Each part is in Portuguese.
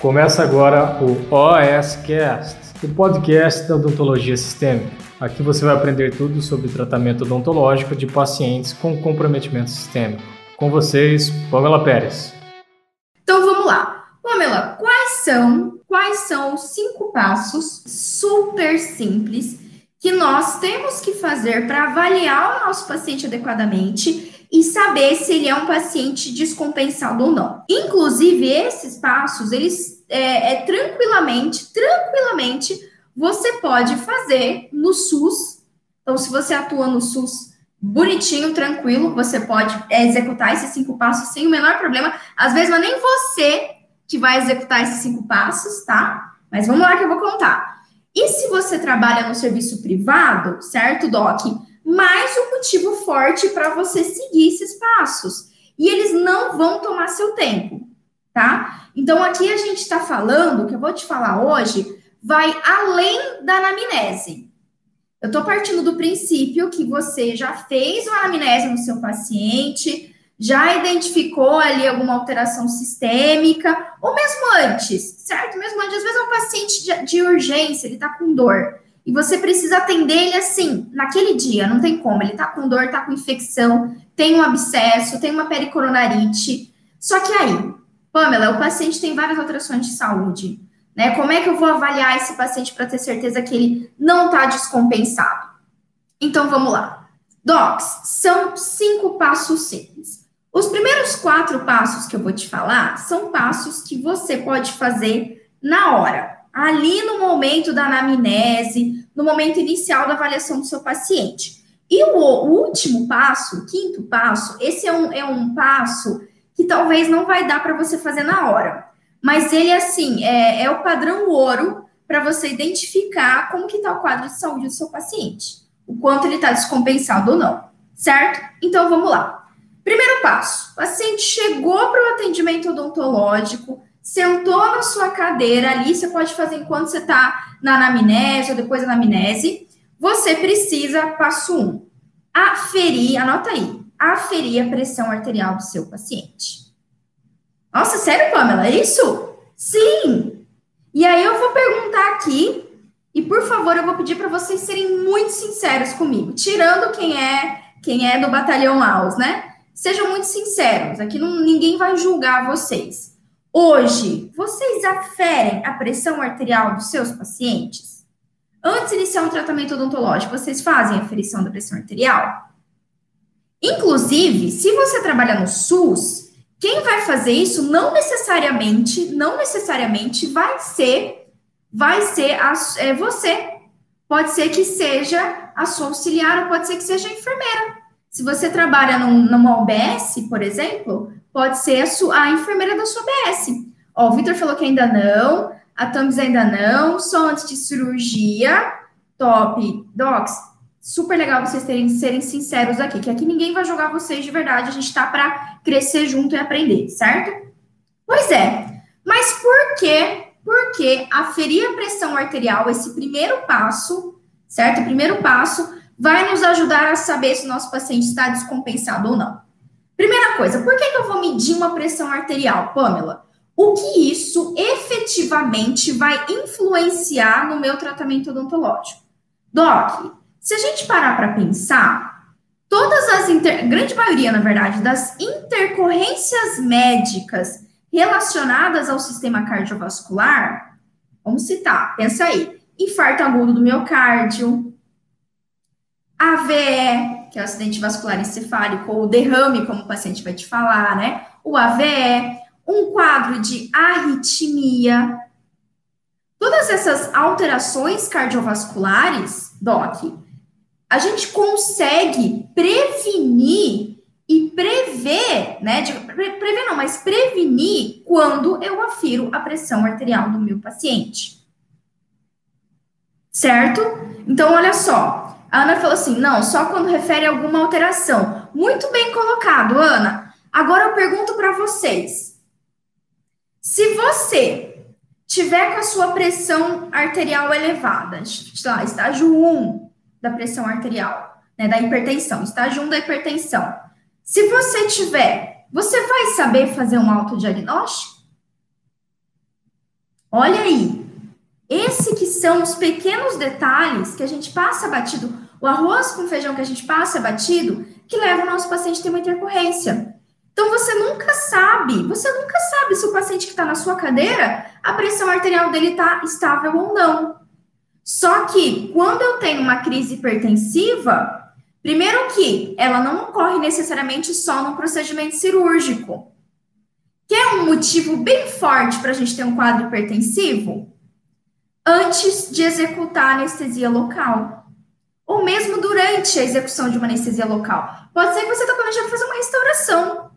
Começa agora o OSCast, o podcast da odontologia sistêmica. Aqui você vai aprender tudo sobre tratamento odontológico de pacientes com comprometimento sistêmico. Com vocês, Pamela Pérez. Então vamos lá. Pamela, quais são, quais são os cinco passos super simples que nós temos que fazer para avaliar o nosso paciente adequadamente e saber se ele é um paciente descompensado ou não. Inclusive, esses passos, eles é, é tranquilamente, tranquilamente, você pode fazer no SUS. Então, se você atua no SUS bonitinho, tranquilo, você pode é, executar esses cinco passos sem o menor problema. Às vezes não é nem você que vai executar esses cinco passos, tá? Mas vamos lá que eu vou contar. E se você trabalha no serviço privado, certo, Doc? Mais um motivo forte para você seguir esses passos. E eles não vão tomar seu tempo, tá? Então, aqui a gente está falando, que eu vou te falar hoje, vai além da anamnese. Eu estou partindo do princípio que você já fez uma anamnese no seu paciente, já identificou ali alguma alteração sistêmica, ou mesmo antes, certo? Mesmo antes, às vezes é um paciente de, de urgência, ele tá com dor, e você precisa atender ele assim, naquele dia, não tem como, ele tá com dor, tá com infecção, tem um abscesso, tem uma pericoronarite. Só que aí, Pamela, o paciente tem várias alterações de saúde, né? Como é que eu vou avaliar esse paciente para ter certeza que ele não tá descompensado? Então vamos lá. Docs, são cinco passos simples. Os primeiros quatro passos que eu vou te falar são passos que você pode fazer na hora, ali no momento da anamnese, no momento inicial da avaliação do seu paciente. E o, o último passo, o quinto passo, esse é um, é um passo que talvez não vai dar para você fazer na hora, mas ele, assim, é, é o padrão ouro para você identificar como que está o quadro de saúde do seu paciente, o quanto ele está descompensado ou não, certo? Então, vamos lá. Primeiro passo: o paciente chegou para o atendimento odontológico, sentou na sua cadeira ali, você pode fazer enquanto você está na anamnese ou depois da anamnese. Você precisa, passo um, aferir, anota aí, aferir a pressão arterial do seu paciente. Nossa, sério, Pamela, é isso? Sim! E aí eu vou perguntar aqui, e por favor, eu vou pedir para vocês serem muito sinceros comigo, tirando quem é quem é do batalhão AUS, né? Sejam muito sinceros, aqui não, ninguém vai julgar vocês. Hoje, vocês aferem a pressão arterial dos seus pacientes? Antes de iniciar um tratamento odontológico, vocês fazem a aferição da pressão arterial? Inclusive, se você trabalha no SUS, quem vai fazer isso não necessariamente, não necessariamente vai ser, vai ser a, é você. Pode ser que seja a sua auxiliar ou pode ser que seja a enfermeira. Se você trabalha num, numa OBS, por exemplo, pode ser a, enfermeira da sua OBS. Ó, o Vitor falou que ainda não, a Thames ainda não, só antes de cirurgia. Top. Docs, super legal vocês terem, serem sinceros aqui, que aqui ninguém vai jogar vocês de verdade, a gente tá para crescer junto e aprender, certo? Pois é. Mas por que, por que aferir a pressão arterial, esse primeiro passo, certo? O primeiro passo vai nos ajudar a saber se o nosso paciente está descompensado ou não. Primeira coisa, por que, que eu vou medir uma pressão arterial, Pamela? O que isso efetivamente vai influenciar no meu tratamento odontológico? Doc, se a gente parar para pensar, todas as inter... grande maioria, na verdade, das intercorrências médicas relacionadas ao sistema cardiovascular, vamos citar, pensa aí, infarto agudo do miocárdio, AVE, que é o acidente vascular encefálico, ou derrame, como o paciente vai te falar, né? O AVE, um quadro de arritmia. Todas essas alterações cardiovasculares, Doc, a gente consegue prevenir e prever, né? De, pre, prever não, mas prevenir quando eu afiro a pressão arterial do meu paciente. Certo? Então, olha só, a Ana falou assim: não, só quando refere a alguma alteração. Muito bem colocado, Ana. Agora eu pergunto para vocês: se você tiver com a sua pressão arterial elevada, lá, estágio 1 da pressão arterial, né, da hipertensão, estágio 1 da hipertensão, se você tiver, você vai saber fazer um autodiagnóstico? Olha aí. Esse que são os pequenos detalhes que a gente passa batido, o arroz com feijão que a gente passa batido, que leva o nosso paciente a ter uma intercorrência. Então você nunca sabe, você nunca sabe se o paciente que está na sua cadeira, a pressão arterial dele está estável ou não. Só que quando eu tenho uma crise hipertensiva, primeiro que ela não ocorre necessariamente só no procedimento cirúrgico. Que é um motivo bem forte para a gente ter um quadro hipertensivo? Antes de executar a anestesia local. Ou mesmo durante a execução de uma anestesia local. Pode ser que você está planejando fazer uma restauração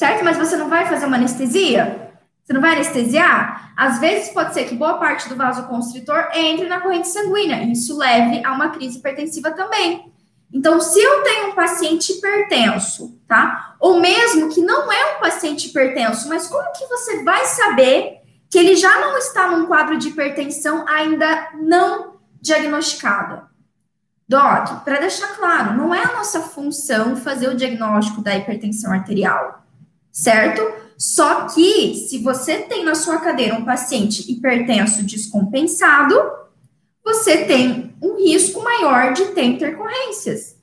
certo? Mas você não vai fazer uma anestesia? Você não vai anestesiar? Às vezes pode ser que boa parte do vaso constritor entre na corrente sanguínea, e isso leve a uma crise hipertensiva também. Então, se eu tenho um paciente hipertenso, tá? Ou mesmo que não é um paciente hipertenso, mas como que você vai saber que ele já não está num quadro de hipertensão ainda não diagnosticada? Doc, para deixar claro, não é a nossa função fazer o diagnóstico da hipertensão arterial certo? Só que se você tem na sua cadeira um paciente hipertenso descompensado, você tem um risco maior de ter intercorrências.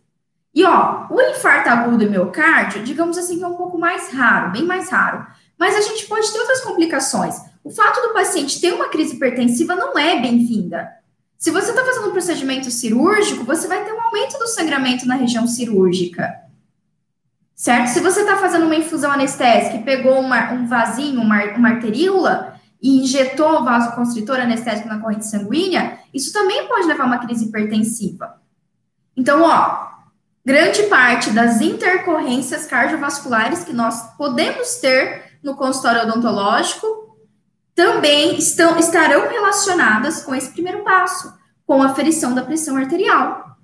E ó, o infarto agudo do miocárdio, digamos assim, que é um pouco mais raro, bem mais raro. Mas a gente pode ter outras complicações. O fato do paciente ter uma crise hipertensiva não é bem-vinda. Se você está fazendo um procedimento cirúrgico, você vai ter um aumento do sangramento na região cirúrgica certo? Se você está fazendo uma infusão anestésica e pegou uma, um vasinho, uma, uma arteríola e injetou o vasoconstritor anestésico na corrente sanguínea, isso também pode levar a uma crise hipertensiva. Então, ó, grande parte das intercorrências cardiovasculares que nós podemos ter no consultório odontológico também estão, estarão relacionadas com esse primeiro passo, com a aferição da pressão arterial.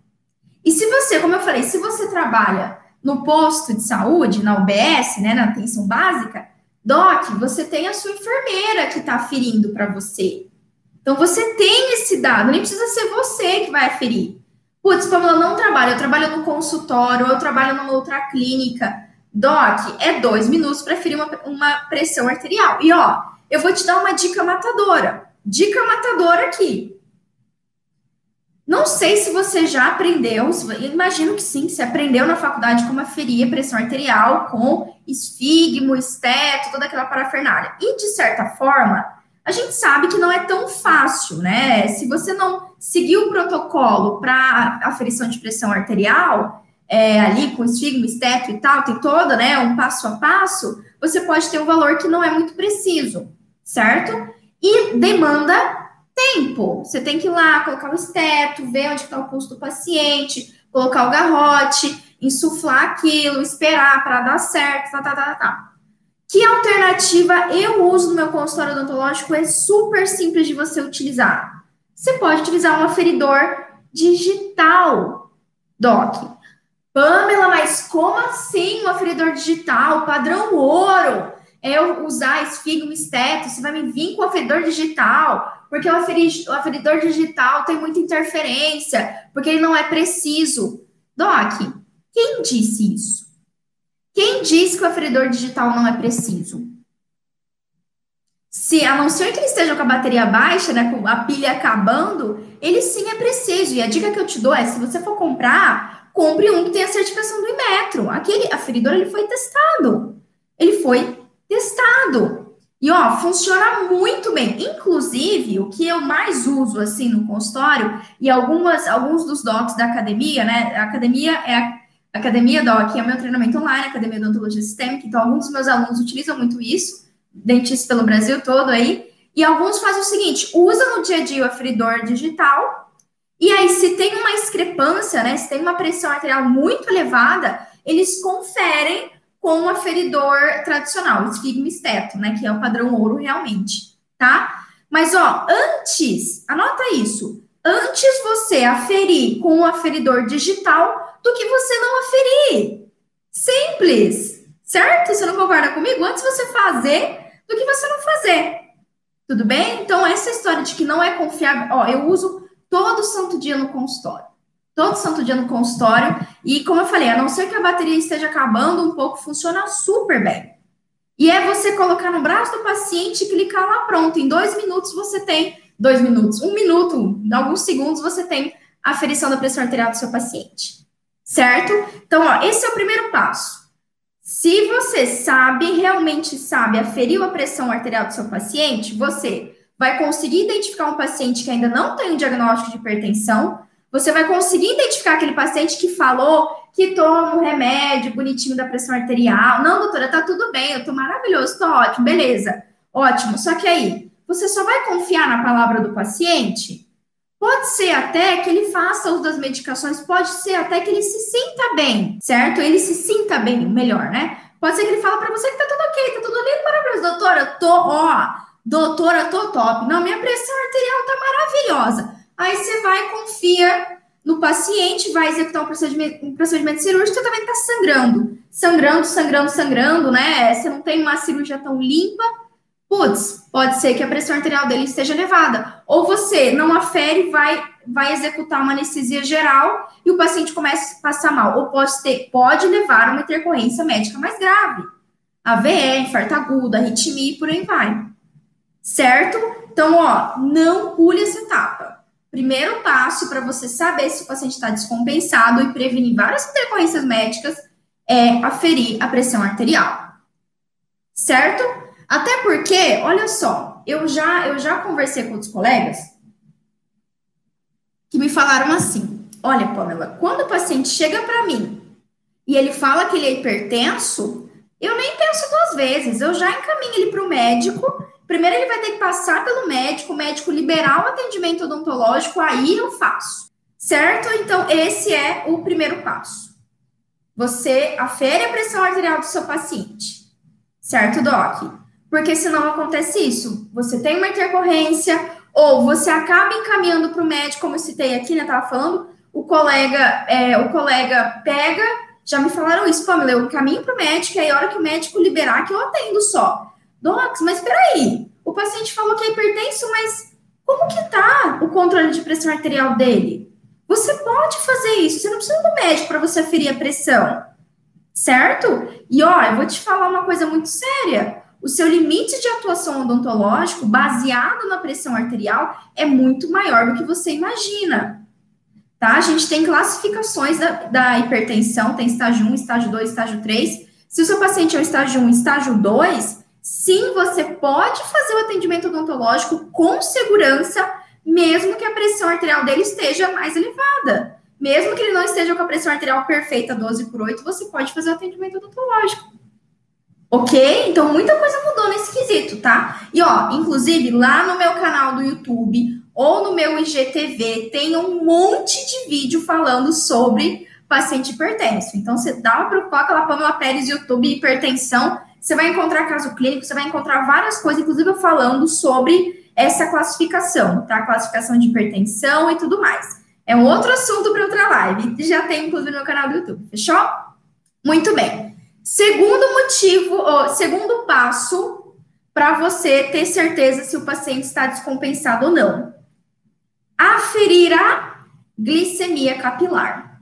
E se você, como eu falei, se você trabalha no posto de saúde, na UBS, né, na atenção básica, Doc, você tem a sua enfermeira que está aferindo para você. Então, você tem esse dado, nem precisa ser você que vai aferir. Putz, Pamela, não trabalho, eu trabalho no consultório, eu trabalho numa outra clínica. Doc, é dois minutos para aferir uma, uma pressão arterial. E ó, eu vou te dar uma dica matadora. Dica matadora aqui. Não sei se você já aprendeu, imagino que sim, você aprendeu na faculdade como aferir a pressão arterial com esfigmo, esteto, toda aquela parafernália. E, de certa forma, a gente sabe que não é tão fácil, né? Se você não seguir o protocolo para aferição de pressão arterial, é, ali com esfigmo, esteto e tal, tem toda, né, um passo a passo, você pode ter um valor que não é muito preciso, certo? E demanda tempo. Você tem que ir lá, colocar o esteto, ver onde está o pulso do paciente, colocar o garrote, insuflar aquilo, esperar para dar certo, tá, tá, tá, tá. Que alternativa eu uso no meu consultório odontológico é super simples de você utilizar. Você pode utilizar um aferidor digital, Doc. Pamela, mas como assim um aferidor digital, padrão ouro? É eu usar esfigmo esteto, você vai me vir com o aferidor digital porque o, aferidor, digital tem muita interferência, porque ele não é preciso. Doc, quem disse isso? Quem disse que o aferidor digital não é preciso? Se, a não ser que ele esteja com a bateria baixa, né, com a pilha acabando, ele sim é preciso. E a dica que eu te dou é, se você for comprar, compre um que tenha certificação do Imetro. Aquele aferidor, ele foi testado. Ele foi testado. E ó, funciona muito bem. Inclusive, o que eu mais uso assim no consultório e algumas alguns dos docs da academia, né? A academia é a Academia Doc, é o meu treinamento online, Academia de Odontologia Sistêmica, então alguns dos meus alunos utilizam muito isso, dentistas pelo Brasil todo aí, e alguns fazem o seguinte, usa no dia a dia o aferidor digital, e aí se tem uma discrepância, né, se tem uma pressão arterial muito elevada, eles conferem com o aferidor tradicional, o esfigma esteto, né, que é o padrão ouro realmente, tá? Mas, ó, antes, anota isso, antes você aferir com o aferidor digital do que você não aferir. Simples, certo? Você não concorda comigo? Antes você fazer do que você não fazer. Tudo bem? Então, essa história de que não é confiável, ó, eu uso todo santo dia no consultório todo santo dia no consultório. E como eu falei, a não ser que a bateria esteja acabando um pouco, funciona super bem. E é você colocar no braço do paciente e clicar lá pronto. Em dois minutos você tem, dois minutos, um minuto, alguns segundos você tem a aferição da pressão arterial do seu paciente. Certo? Então, ó, esse é o primeiro passo. Se você sabe, realmente sabe, aferiu a pressão arterial do seu paciente, você vai conseguir identificar um paciente que ainda não tem um diagnóstico de hipertensão, você vai conseguir identificar aquele paciente que falou que toma um remédio bonitinho da pressão arterial. Não, doutora, tá tudo bem, eu tô maravilhoso, tô ótimo, beleza. Ótimo. Só que aí, você só vai confiar na palavra do paciente? Pode ser até que ele faça uso das medicações, pode ser até que ele se sinta bem, certo? Ele se sinta bem, melhor, né? Pode ser que ele fale para você que tá tudo ok, tá tudo lindo, maravilhoso. Doutora, tô, ó, doutora, tô top. Não, minha pressão arterial tá maravilhosa. Aí você vai, confia no paciente, vai executar um procedimento, um procedimento cirúrgico, você também está sangrando. Sangrando, sangrando, sangrando, né? Você não tem uma cirurgia tão limpa. Putz, pode ser que a pressão arterial dele esteja elevada. Ou você não afere, vai, vai executar uma anestesia geral e o paciente começa a passar mal. Ou pode, ter, pode levar a uma intercorrência médica mais grave. AVE, infarto agudo, arritmia e por aí vai. Certo? Então, ó, não pule essa etapa. Primeiro passo para você saber se o paciente está descompensado e prevenir várias intercorrências médicas é aferir a pressão arterial. Certo? Até porque, olha só, eu já eu já conversei com outros colegas que me falaram assim: "Olha, Pamela, quando o paciente chega para mim e ele fala que ele é hipertenso, eu nem penso duas vezes, eu já encaminho ele para o médico Primeiro, ele vai ter que passar pelo médico, o médico liberar o atendimento odontológico, aí eu faço. Certo? Então, esse é o primeiro passo. Você afere a pressão arterial do seu paciente. Certo, Doc? Porque senão acontece isso. Você tem uma intercorrência, ou você acaba encaminhando para o médico, como eu citei aqui, né? Tava falando, o colega, é, o colega pega, já me falaram isso, Pamela, eu caminho para o médico, e aí a hora que o médico liberar, que eu atendo só. Docs, mas peraí, o paciente falou que é hipertenso, mas como que tá o controle de pressão arterial dele? Você pode fazer isso, você não precisa do médico para você aferir a pressão, certo? E ó, eu vou te falar uma coisa muito séria. O seu limite de atuação odontológico, baseado na pressão arterial, é muito maior do que você imagina. Tá? A gente tem classificações da, da hipertensão, tem estágio 1, estágio 2, estágio 3. Se o seu paciente é o estágio 1, estágio 2, sim, você pode fazer o atendimento odontológico com segurança, mesmo que a pressão arterial dele esteja mais elevada. Mesmo que ele não esteja com a pressão arterial perfeita, 12 por 8, você pode fazer o atendimento odontológico. Ok? Então, muita coisa mudou nesse quesito, tá? E, ó, inclusive, lá no meu canal do YouTube ou no meu IGTV, tem um monte de vídeo falando sobre paciente hipertenso. Então, você dá uma coloca lá Pamela Pérez YouTube hipertensão, você vai encontrar caso clínico, você vai encontrar várias coisas, inclusive falando sobre essa classificação, tá? Classificação de hipertensão e tudo mais. É um outro assunto para outra live. Já tem, inclusive, no meu canal do YouTube. Fechou? Muito bem. Segundo motivo, ó, segundo passo para você ter certeza se o paciente está descompensado ou não. Aferir a glicemia capilar.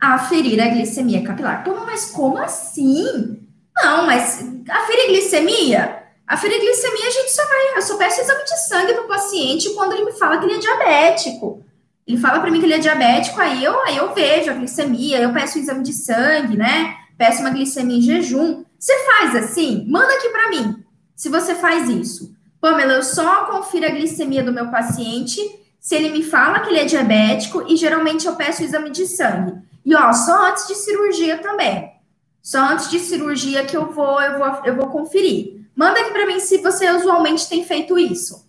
Aferir a glicemia capilar. Pô, mas como assim? Não, mas aferir glicemia? Aferir glicemia, a gente só vai. Eu só peço exame de sangue para o paciente quando ele me fala que ele é diabético. Ele fala para mim que ele é diabético, aí eu, aí eu vejo a glicemia, eu peço o exame de sangue, né? Peço uma glicemia em jejum. Você faz assim? Manda aqui para mim, se você faz isso. Pamela, eu só confiro a glicemia do meu paciente se ele me fala que ele é diabético e geralmente eu peço o exame de sangue. E ó, só antes de cirurgia também. Só antes de cirurgia que eu vou, eu vou, eu vou conferir. Manda aqui para mim se você usualmente tem feito isso,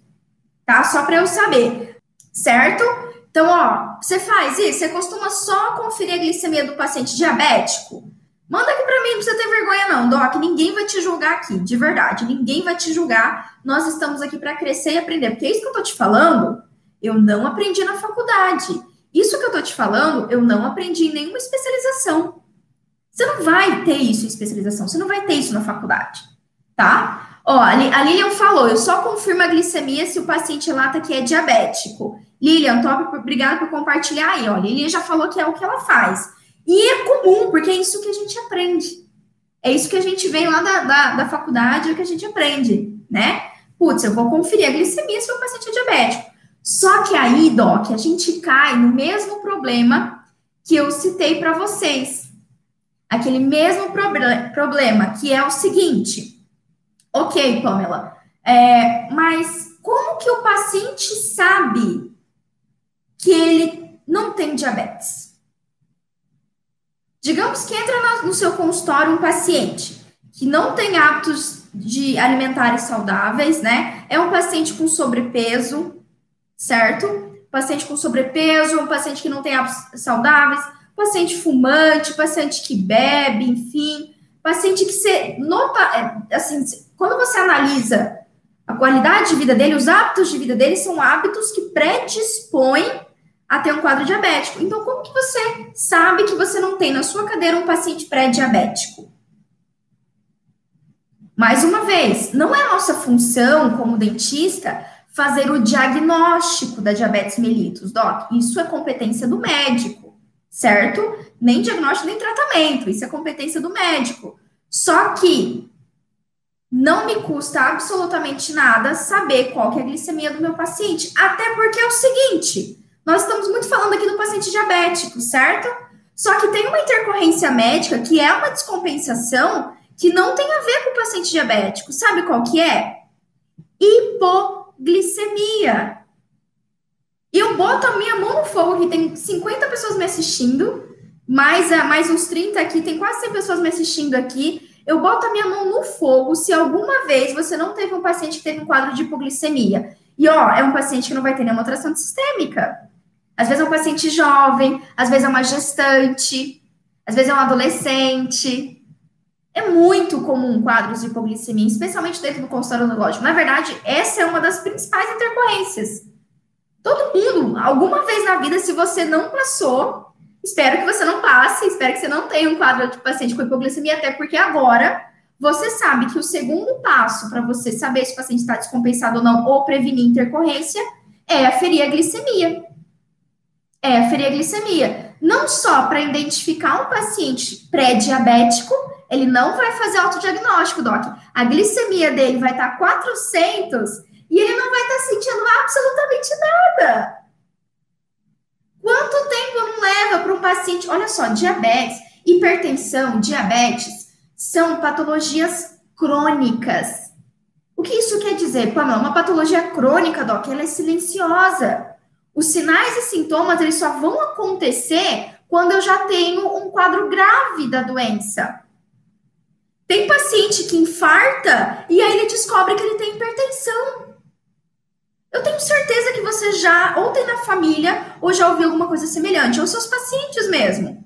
tá? Só para eu saber, certo? Então, ó, você faz isso? Você costuma só conferir a glicemia do paciente diabético? Manda aqui para mim, não precisa ter vergonha não, Doc. Ninguém vai te julgar aqui, de verdade. Ninguém vai te julgar. Nós estamos aqui para crescer e aprender. Porque é isso que eu tô te falando, eu não aprendi na faculdade. Isso que eu tô te falando, eu não aprendi em nenhuma especialização. Você não vai ter isso em especialização, você não vai ter isso na faculdade, tá? Ó, a Lilian falou, eu só confirmo a glicemia se o paciente relata que é diabético. Lilian, top, obrigada por compartilhar aí, ó. Lilian já falou que é o que ela faz. E é comum, porque é isso que a gente aprende. É isso que a gente vem lá da, da, da faculdade, é que a gente aprende, né? Putz, eu vou conferir a glicemia se o paciente é diabético. Só que aí, Doc, a gente cai no mesmo problema que eu citei para vocês. Aquele mesmo proble problema, que é o seguinte. Ok, Pamela, é, mas como que o paciente sabe que ele não tem diabetes? Digamos que entra no seu consultório um paciente que não tem hábitos de alimentares saudáveis, né? É um paciente com sobrepeso, certo? Paciente com sobrepeso, um paciente que não tem hábitos saudáveis, paciente fumante, paciente que bebe, enfim, paciente que você nota, é, assim, quando você analisa a qualidade de vida dele, os hábitos de vida dele são hábitos que predispõem a ter um quadro diabético. Então, como que você sabe que você não tem na sua cadeira um paciente pré-diabético? Mais uma vez, não é nossa função como dentista fazer o diagnóstico da diabetes mellitus, doc. Isso é competência do médico, certo? Nem diagnóstico nem tratamento, isso é competência do médico. Só que não me custa absolutamente nada saber qual que é a glicemia do meu paciente, até porque é o seguinte, nós estamos muito falando aqui do paciente diabético, certo? Só que tem uma intercorrência médica que é uma descompensação que não tem a ver com o paciente diabético. Sabe qual que é? Hipoglicemia. Eu boto a minha mão no fogo, que tem 50 pessoas me assistindo, mais, mais uns 30 aqui, tem quase 100 pessoas me assistindo aqui. Eu boto a minha mão no fogo se alguma vez você não teve um paciente que teve um quadro de hipoglicemia. E ó, é um paciente que não vai ter nenhuma tração sistêmica. Às vezes é um paciente jovem, às vezes é uma gestante, às vezes é um adolescente. É muito comum quadros de hipoglicemia, especialmente dentro do consultório odontológico. Na verdade, essa é uma das principais intercorrências. Todo mundo, alguma vez na vida, se você não passou, espero que você não passe, espero que você não tenha um quadro de paciente com hipoglicemia, até porque agora você sabe que o segundo passo para você saber se o paciente está descompensado ou não, ou prevenir intercorrência, é aferir a glicemia. É aferir a glicemia. Não só para identificar um paciente pré-diabético, ele não vai fazer autodiagnóstico, Doc. A glicemia dele vai estar tá 400 e ele não sentindo absolutamente nada. Quanto tempo não leva para um paciente? Olha só, diabetes, hipertensão, diabetes são patologias crônicas. O que isso quer dizer? Pamela, uma patologia crônica, Doc, ela é silenciosa. Os sinais e sintomas, eles só vão acontecer quando eu já tenho um quadro grave da doença. Tem paciente que infarta e aí ele descobre que ele tem hipertensão. Eu tenho certeza que você já, ou tem na família, ou já ouviu alguma coisa semelhante, ou seus pacientes mesmo.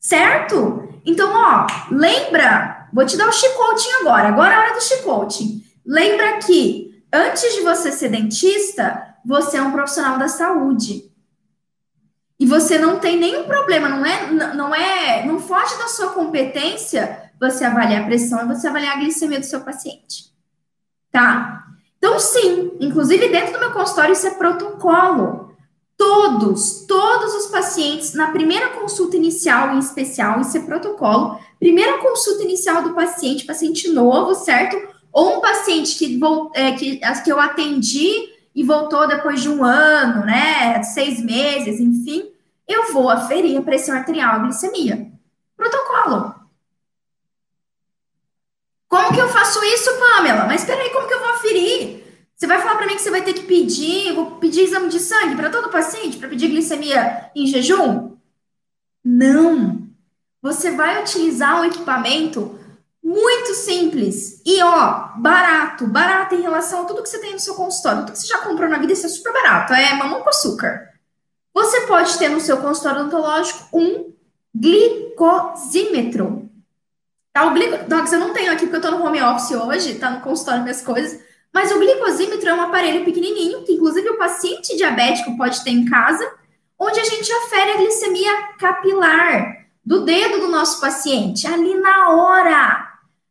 Certo? Então, ó, lembra, vou te dar o chicote agora, agora é a hora do chicote. Lembra que antes de você ser dentista, você é um profissional da saúde. E você não tem nenhum problema, não é, não é, não foge da sua competência você avaliar a pressão e você avaliar a glicemia do seu paciente. Tá? Então, sim, inclusive dentro do meu consultório, isso é protocolo. Todos, todos os pacientes, na primeira consulta inicial em especial, isso é protocolo. Primeira consulta inicial do paciente, paciente novo, certo? Ou um paciente que, é, que, que eu atendi e voltou depois de um ano, né? Seis meses, enfim, eu vou aferir a pressão arterial, a glicemia. Protocolo. Como que eu faço isso, Pamela? Mas peraí, como que eu vou aferir? Você vai falar para mim que você vai ter que pedir, vou pedir exame de sangue para todo paciente para pedir glicemia em jejum? Não. Você vai utilizar um equipamento muito simples e ó, barato, barato em relação a tudo que você tem no seu consultório, tudo que você já comprou na vida, isso é super barato, é mamão com açúcar. Você pode ter no seu consultório odontológico um glicosímetro. Tá, o glico... eu não tenho aqui porque eu tô no home office hoje, tá no consultório minhas coisas, mas o glicosímetro é um aparelho pequenininho, que inclusive o paciente diabético pode ter em casa, onde a gente afere a glicemia capilar do dedo do nosso paciente, ali na hora.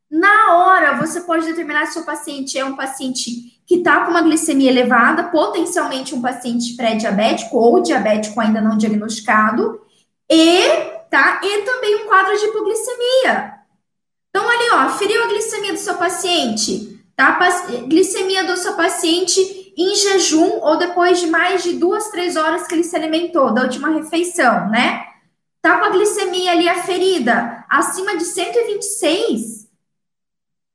Na hora, você pode determinar se o paciente é um paciente que está com uma glicemia elevada, potencialmente um paciente pré-diabético ou diabético ainda não diagnosticado, e, tá, e também um quadro de hipoglicemia. Então, ali, ó, aferiu a glicemia do seu paciente, tá? Glicemia do seu paciente em jejum ou depois de mais de duas, três horas que ele se alimentou, da última refeição, né? Tá com a glicemia ali aferida acima de 126,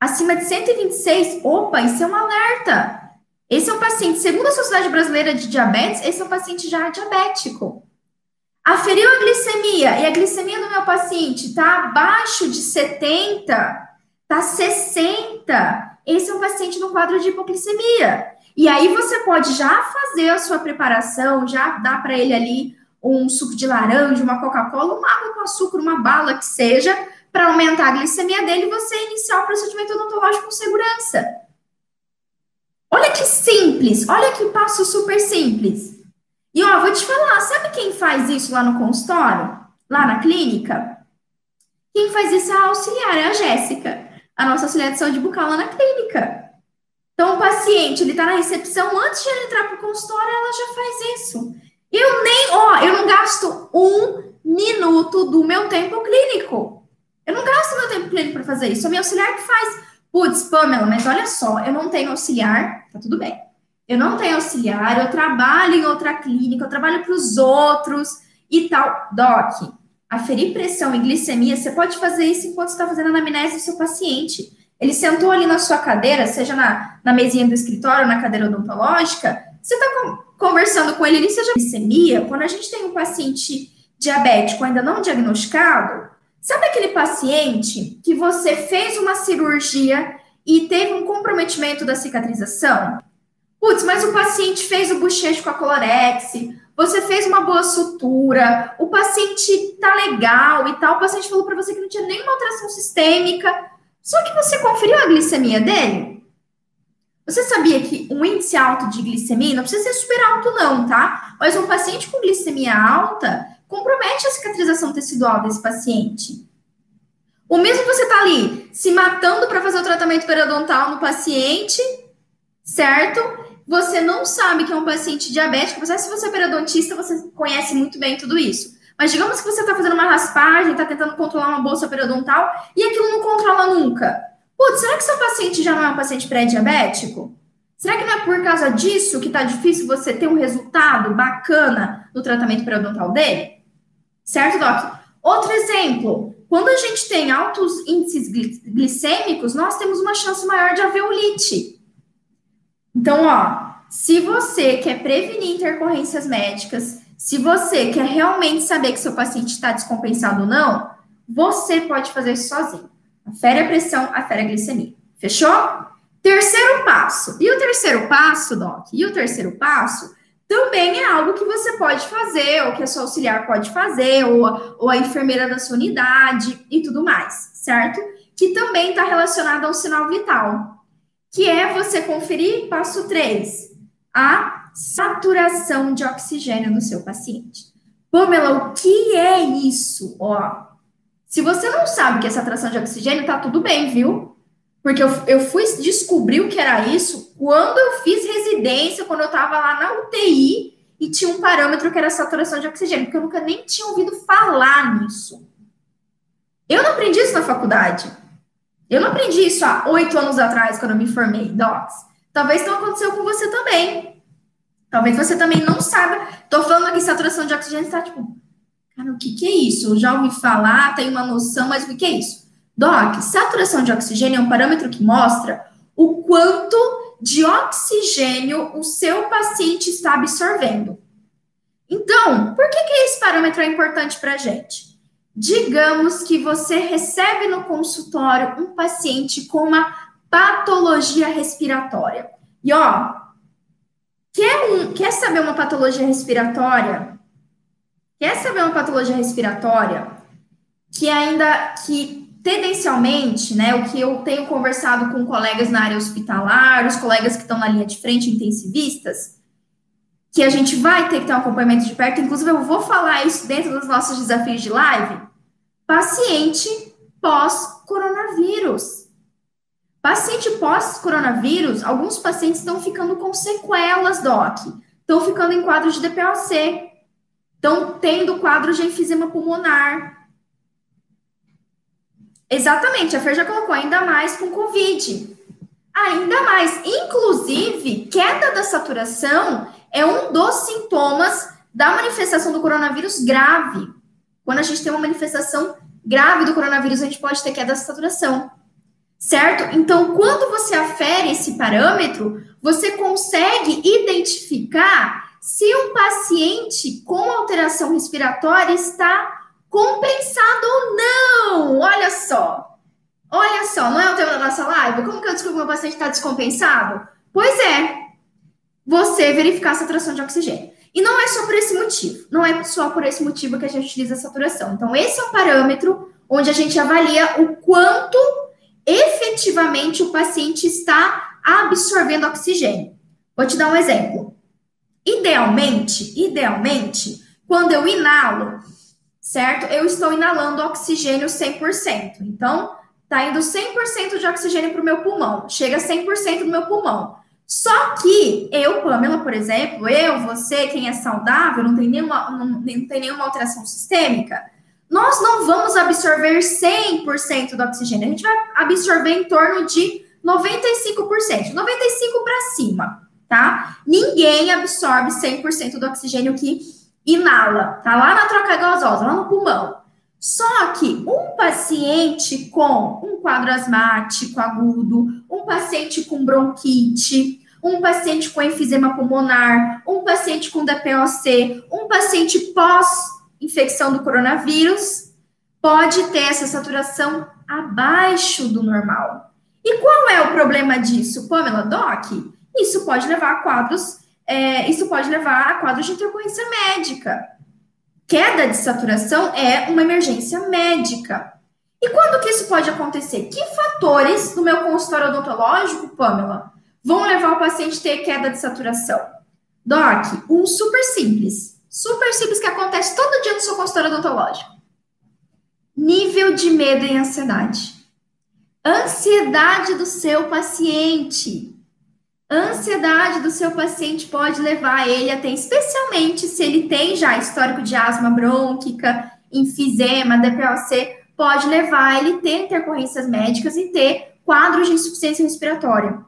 acima de 126, opa, isso é um alerta. Esse é um paciente, segundo a Sociedade Brasileira de Diabetes, esse é um paciente já diabético. Aferiu a glicemia e a glicemia do meu paciente está abaixo de 70, está 60. Esse é um paciente no quadro de hipoglicemia. E aí você pode já fazer a sua preparação, já dar para ele ali um suco de laranja, uma Coca-Cola, uma água com açúcar, uma bala que seja, para aumentar a glicemia dele e você iniciar o procedimento odontológico com segurança. Olha que simples, olha que passo super simples. E ó, vou te falar, sabe quem faz isso lá no consultório? Lá na clínica? Quem faz isso é a auxiliar, é a Jéssica, a nossa auxiliar de saúde bucal lá na clínica. Então, o paciente, ele tá na recepção, antes de ele entrar pro consultório, ela já faz isso. Eu nem, ó, eu não gasto um minuto do meu tempo clínico. Eu não gasto meu tempo clínico para fazer isso. É minha auxiliar que faz. Putz, Pamela, mas olha só, eu não tenho auxiliar, tá tudo bem. Eu não tenho auxiliar, eu trabalho em outra clínica, eu trabalho para os outros e tal. Doc, aferir pressão e glicemia, você pode fazer isso enquanto está fazendo a anamnese do seu paciente. Ele sentou ali na sua cadeira, seja na, na mesinha do escritório, na cadeira odontológica, você está conversando com ele, ele seja glicemia, quando a gente tem um paciente diabético ainda não diagnosticado, sabe aquele paciente que você fez uma cirurgia e teve um comprometimento da cicatrização? Putz, mas o paciente fez o bochecho com a Colorex, você fez uma boa sutura, o paciente tá legal e tal, o paciente falou para você que não tinha nenhuma alteração sistêmica, só que você conferiu a glicemia dele? Você sabia que um índice alto de glicemia, não precisa ser super alto não, tá? Mas um paciente com glicemia alta compromete a cicatrização tecidual desse paciente. O mesmo você tá ali se matando para fazer o tratamento periodontal no paciente, certo? Você não sabe que é um paciente diabético, apesar se você é periodontista, você conhece muito bem tudo isso. Mas digamos que você está fazendo uma raspagem, está tentando controlar uma bolsa periodontal e aquilo não controla nunca. Putz, será que seu paciente já não é um paciente pré-diabético? Será que não é por causa disso que está difícil você ter um resultado bacana no tratamento periodontal dele? Certo, Doc? Outro exemplo, quando a gente tem altos índices glicêmicos, nós temos uma chance maior de alveolite. Então, ó, se você quer prevenir intercorrências médicas, se você quer realmente saber que seu paciente está descompensado ou não, você pode fazer isso sozinho. Afere a pressão, afere a glicemia. Fechou? Terceiro passo. E o terceiro passo, Doc? E o terceiro passo também é algo que você pode fazer, ou que a sua auxiliar pode fazer, ou ou a enfermeira da sua unidade e tudo mais, certo? Que também está relacionado ao sinal vital que é você conferir, passo 3, a saturação de oxigênio no seu paciente. Pamela, o que é isso? Ó, se você não sabe que é saturação de oxigênio, tá tudo bem, viu? Porque eu, eu fui descobrir o que era isso quando eu fiz residência, quando eu tava lá na UTI e tinha um parâmetro que era saturação de oxigênio, porque eu nunca nem tinha ouvido falar nisso. Eu não aprendi isso na faculdade. Eu não aprendi isso há oito anos atrás, quando eu me formei, Docs. Talvez não aconteceu com você também. Talvez você também não saiba. Tô falando aqui saturação de oxigênio, está tipo, cara, o que, que é isso? Eu já ouvi falar, tenho uma noção, mas o que, que é isso? Doc, saturação de oxigênio é um parâmetro que mostra o quanto de oxigênio o seu paciente está absorvendo. Então, por que, que esse parâmetro é importante para a gente? Digamos que você recebe no consultório um paciente com uma patologia respiratória. E ó, quer, um, quer saber uma patologia respiratória? Quer saber uma patologia respiratória que ainda que tendencialmente, né, o que eu tenho conversado com colegas na área hospitalar, os colegas que estão na linha de frente, intensivistas, que a gente vai ter que ter um acompanhamento de perto, inclusive eu vou falar isso dentro dos nossos desafios de live, paciente pós-coronavírus. Paciente pós-coronavírus, alguns pacientes estão ficando com sequelas, doc, estão ficando em quadro de DPLC, estão tendo quadro de enfisema pulmonar. Exatamente, a Fer já colocou ainda mais com Covid. Ainda mais. Inclusive, queda da saturação é um dos sintomas da manifestação do coronavírus grave. Quando a gente tem uma manifestação grave do coronavírus, a gente pode ter queda da saturação. Certo? Então, quando você afere esse parâmetro, você consegue identificar se um paciente com alteração respiratória está compensado ou não. Olha só. Olha só, não é o tema da nossa live? Como que eu descubro que meu paciente está descompensado? Pois é, você verificar a saturação de oxigênio. E não é só por esse motivo, não é só por esse motivo que a gente utiliza a saturação. Então, esse é um parâmetro onde a gente avalia o quanto efetivamente o paciente está absorvendo oxigênio. Vou te dar um exemplo. Idealmente, idealmente, quando eu inalo, certo? Eu estou inalando oxigênio 100%. Então, tá indo 100% de oxigênio para o meu pulmão, chega a 100% do meu pulmão. Só que eu, Pamela, por exemplo, eu, você, quem é saudável, não tem nenhuma, não, não tem nenhuma alteração sistêmica, nós não vamos absorver 100% do oxigênio. A gente vai absorver em torno de 95%, 95% para cima, tá? Ninguém absorve 100% do oxigênio que inala, tá lá na troca gasosa, lá no pulmão. Só que um paciente com um quadro asmático agudo, um paciente com bronquite, um paciente com enfisema pulmonar, um paciente com DPOC, um paciente pós-infecção do coronavírus, pode ter essa saturação abaixo do normal. E qual é o problema disso, Pamela Doc? Isso pode levar a quadros, é, isso pode levar a quadros de intercorrência médica queda de saturação é uma emergência médica. E quando que isso pode acontecer? Que fatores no meu consultório odontológico, Pamela, vão levar o paciente a ter queda de saturação? Doc, um super simples. Super simples que acontece todo dia no seu consultório odontológico. Nível de medo e ansiedade. Ansiedade do seu paciente. A ansiedade do seu paciente pode levar ele a ter, especialmente se ele tem já histórico de asma brônquica, enfisema, DPOC, pode levar ele a ter intercorrências médicas e ter quadros de insuficiência respiratória,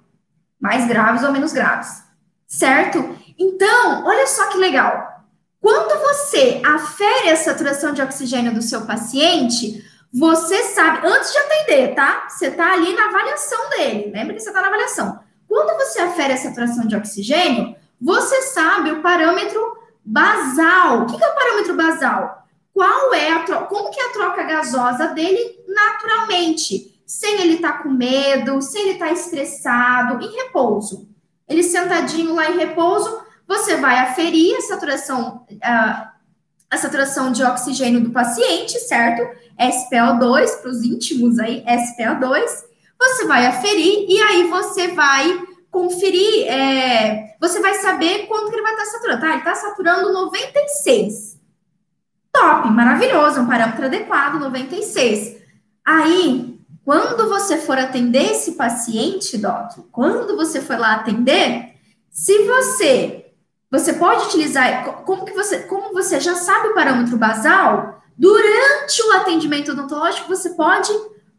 mais graves ou menos graves, certo? Então, olha só que legal. Quando você afere a saturação de oxigênio do seu paciente, você sabe, antes de atender, tá? Você tá ali na avaliação dele, lembra que você tá na avaliação. Quando você afere a saturação de oxigênio, você sabe o parâmetro basal. O que é o parâmetro basal? Qual é a troca, como que é a troca gasosa dele naturalmente, sem ele estar tá com medo, sem ele estar tá estressado, em repouso. Ele sentadinho lá em repouso, você vai aferir a saturação, a, a saturação de oxigênio do paciente, certo? SPO2 para os íntimos aí, SPO2 você vai aferir e aí você vai conferir, é, você vai saber quanto que ele vai estar saturando. Tá, ele está saturando 96. Top, maravilhoso, um parâmetro adequado, 96. Aí, quando você for atender esse paciente, Doc, quando você for lá atender, se você você pode utilizar, como que você, como você já sabe o parâmetro basal, durante o atendimento odontológico, você pode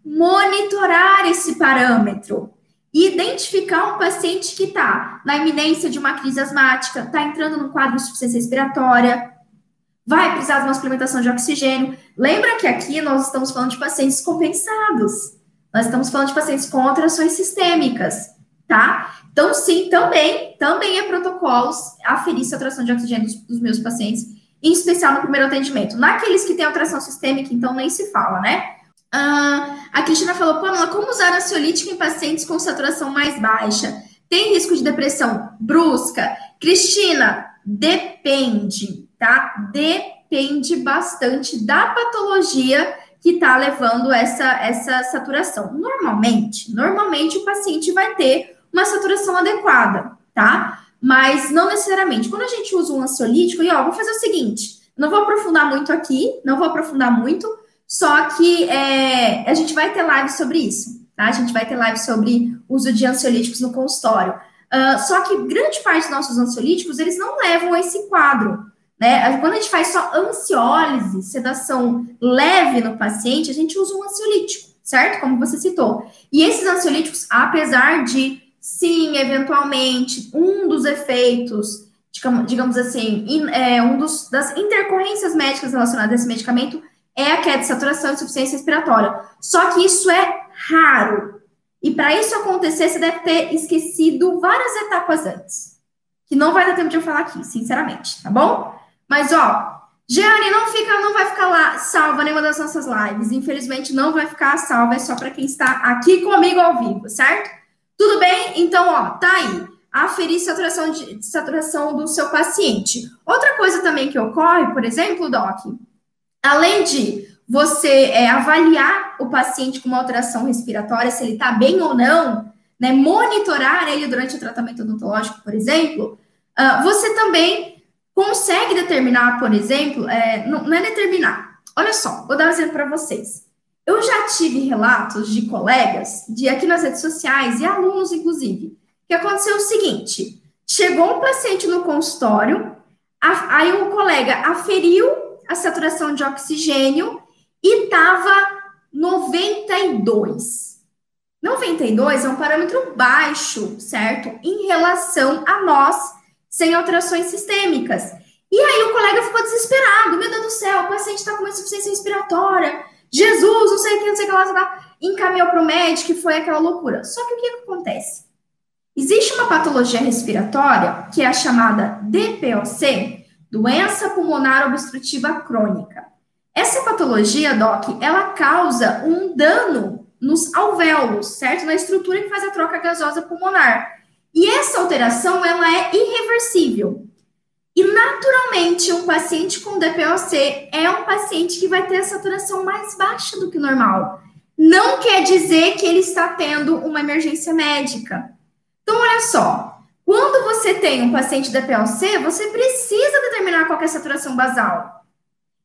monitorar esse parâmetro e identificar um paciente que está na iminência de uma crise asmática, está entrando no quadro de insuficiência respiratória, vai precisar de uma suplementação de oxigênio. Lembra que aqui nós estamos falando de pacientes compensados. Nós estamos falando de pacientes com alterações sistêmicas, tá? Então, sim, também, também é protocolos aferir saturação de oxigênio dos, dos meus pacientes, em especial no primeiro atendimento. Naqueles que têm alteração sistêmica, então nem se fala, né? Uh, a Cristina falou, Pamela, como usar ansiolítico em pacientes com saturação mais baixa? Tem risco de depressão brusca? Cristina, depende, tá? Depende bastante da patologia que está levando essa, essa saturação. Normalmente, normalmente o paciente vai ter uma saturação adequada, tá? Mas não necessariamente. Quando a gente usa um ansiolítico, e ó, vou fazer o seguinte, não vou aprofundar muito aqui, não vou aprofundar muito, só que é, a gente vai ter live sobre isso, tá? A gente vai ter live sobre uso de ansiolíticos no consultório. Uh, só que grande parte dos nossos ansiolíticos, eles não levam esse quadro, né? Quando a gente faz só ansiólise, sedação leve no paciente, a gente usa um ansiolítico, certo? Como você citou. E esses ansiolíticos, apesar de, sim, eventualmente, um dos efeitos, digamos assim, é, um dos, das intercorrências médicas relacionadas a esse medicamento é a queda de saturação e insuficiência respiratória. Só que isso é raro. E para isso acontecer, você deve ter esquecido várias etapas antes. Que não vai dar tempo de eu falar aqui, sinceramente, tá bom? Mas, ó, Jeane, não fica, não vai ficar lá salva nenhuma das nossas lives. Infelizmente, não vai ficar salva, é só para quem está aqui comigo ao vivo, certo? Tudo bem? Então, ó, tá aí. Aferir saturação, de, saturação do seu paciente. Outra coisa também que ocorre, por exemplo, Doc, além de você é, avaliar o paciente com uma alteração respiratória, se ele está bem ou não, né, monitorar ele durante o tratamento odontológico, por exemplo, uh, você também consegue determinar, por exemplo, é, não, não é determinar. Olha só, vou dar um exemplo para vocês. Eu já tive relatos de colegas, de aqui nas redes sociais, e alunos, inclusive, que aconteceu o seguinte: chegou um paciente no consultório, a, aí o colega aferiu a saturação de oxigênio e estava 92. 92 é um parâmetro baixo, certo? Em relação a nós, sem alterações sistêmicas. E aí o colega ficou desesperado. Meu Deus do céu, o paciente está com uma insuficiência respiratória. Jesus, não sei o que, não sei o que lá. Encaminhou para o médico e foi aquela loucura. Só que o que, que acontece? Existe uma patologia respiratória que é a chamada DPOC, doença pulmonar obstrutiva crônica. Essa patologia, Doc, ela causa um dano nos alvéolos, certo? Na estrutura que faz a troca gasosa pulmonar. E essa alteração, ela é irreversível. E naturalmente, um paciente com DPOC é um paciente que vai ter a saturação mais baixa do que normal. Não quer dizer que ele está tendo uma emergência médica. Então, olha só, quando você tem um paciente DPOC, você precisa determinar qual é a saturação basal.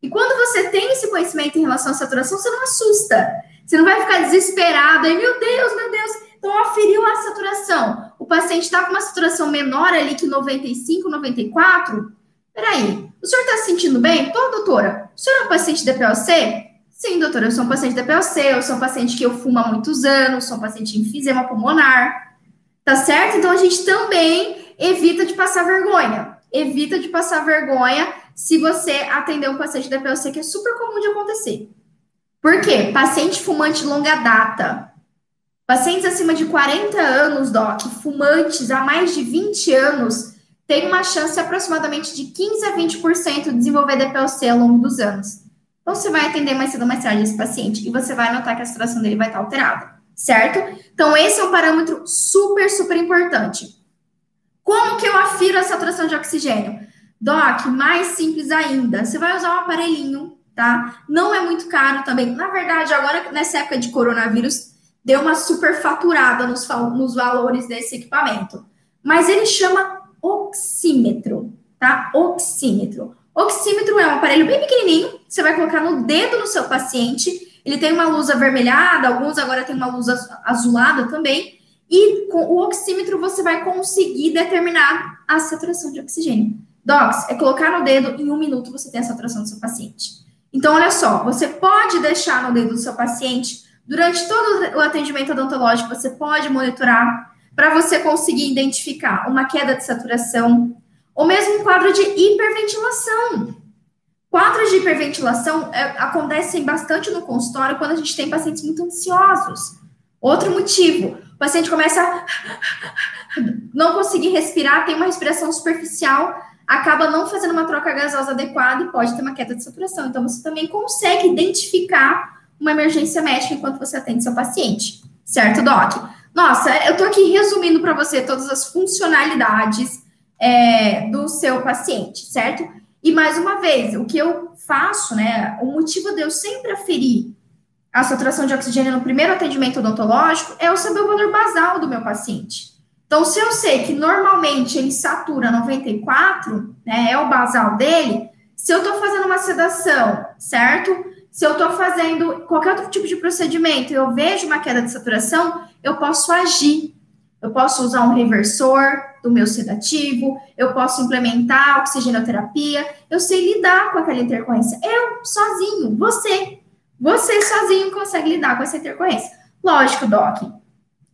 E quando você tem esse conhecimento em relação à saturação, você não assusta. Você não vai ficar desesperado aí, meu Deus, meu Deus. Então, aferiu a saturação. O paciente está com uma saturação menor ali que 95, 94. Peraí, o senhor está se sentindo bem? Tô, doutora. O senhor é um paciente de DPOC? Sim, doutora, eu sou um paciente de DPOC, eu sou um paciente que eu fumo há muitos anos, sou um paciente em enfisema pulmonar. Tá certo? Então, a gente também evita de passar vergonha. Evita de passar vergonha se você atender um paciente da PLC, que é super comum de acontecer. Por quê? Paciente fumante longa data. Pacientes acima de 40 anos, Doc, fumantes há mais de 20 anos, tem uma chance aproximadamente de 15 a 20% de desenvolver DPLC ao longo dos anos. Então, você vai atender mais cedo ou mais tarde esse paciente e você vai notar que a situação dele vai estar alterada, certo? Então, esse é um parâmetro super, super importante. Como que eu afiro a saturação de oxigênio? Doc, mais simples ainda. Você vai usar um aparelhinho, tá? Não é muito caro também. Na verdade, agora nessa época de coronavírus, deu uma super faturada nos, nos valores desse equipamento. Mas ele chama oxímetro, tá? Oxímetro. Oxímetro é um aparelho bem pequenininho, você vai colocar no dedo no seu paciente. Ele tem uma luz avermelhada, alguns agora tem uma luz azulada também. E com o oxímetro você vai conseguir determinar a saturação de oxigênio. Docs, é colocar no dedo, em um minuto você tem a saturação do seu paciente. Então, olha só, você pode deixar no dedo do seu paciente, durante todo o atendimento odontológico, você pode monitorar para você conseguir identificar uma queda de saturação, ou mesmo um quadro de hiperventilação. Quadros de hiperventilação é, acontecem bastante no consultório quando a gente tem pacientes muito ansiosos. Outro motivo, o paciente começa a não conseguir respirar, tem uma respiração superficial, acaba não fazendo uma troca gasosa adequada e pode ter uma queda de saturação. Então, você também consegue identificar uma emergência médica enquanto você atende seu paciente, certo, Doc? Nossa, eu tô aqui resumindo para você todas as funcionalidades é, do seu paciente, certo? E mais uma vez, o que eu faço, né? O motivo de eu sempre aferir a saturação de oxigênio no primeiro atendimento odontológico é eu saber o valor basal do meu paciente. Então, se eu sei que normalmente ele satura 94, né, é o basal dele, se eu estou fazendo uma sedação, certo? Se eu estou fazendo qualquer outro tipo de procedimento e eu vejo uma queda de saturação, eu posso agir. Eu posso usar um reversor do meu sedativo, eu posso implementar oxigenoterapia, eu sei lidar com aquela intercorrência. Eu, sozinho, você. Você sozinho consegue lidar com essa intercorrência. Lógico, Doc.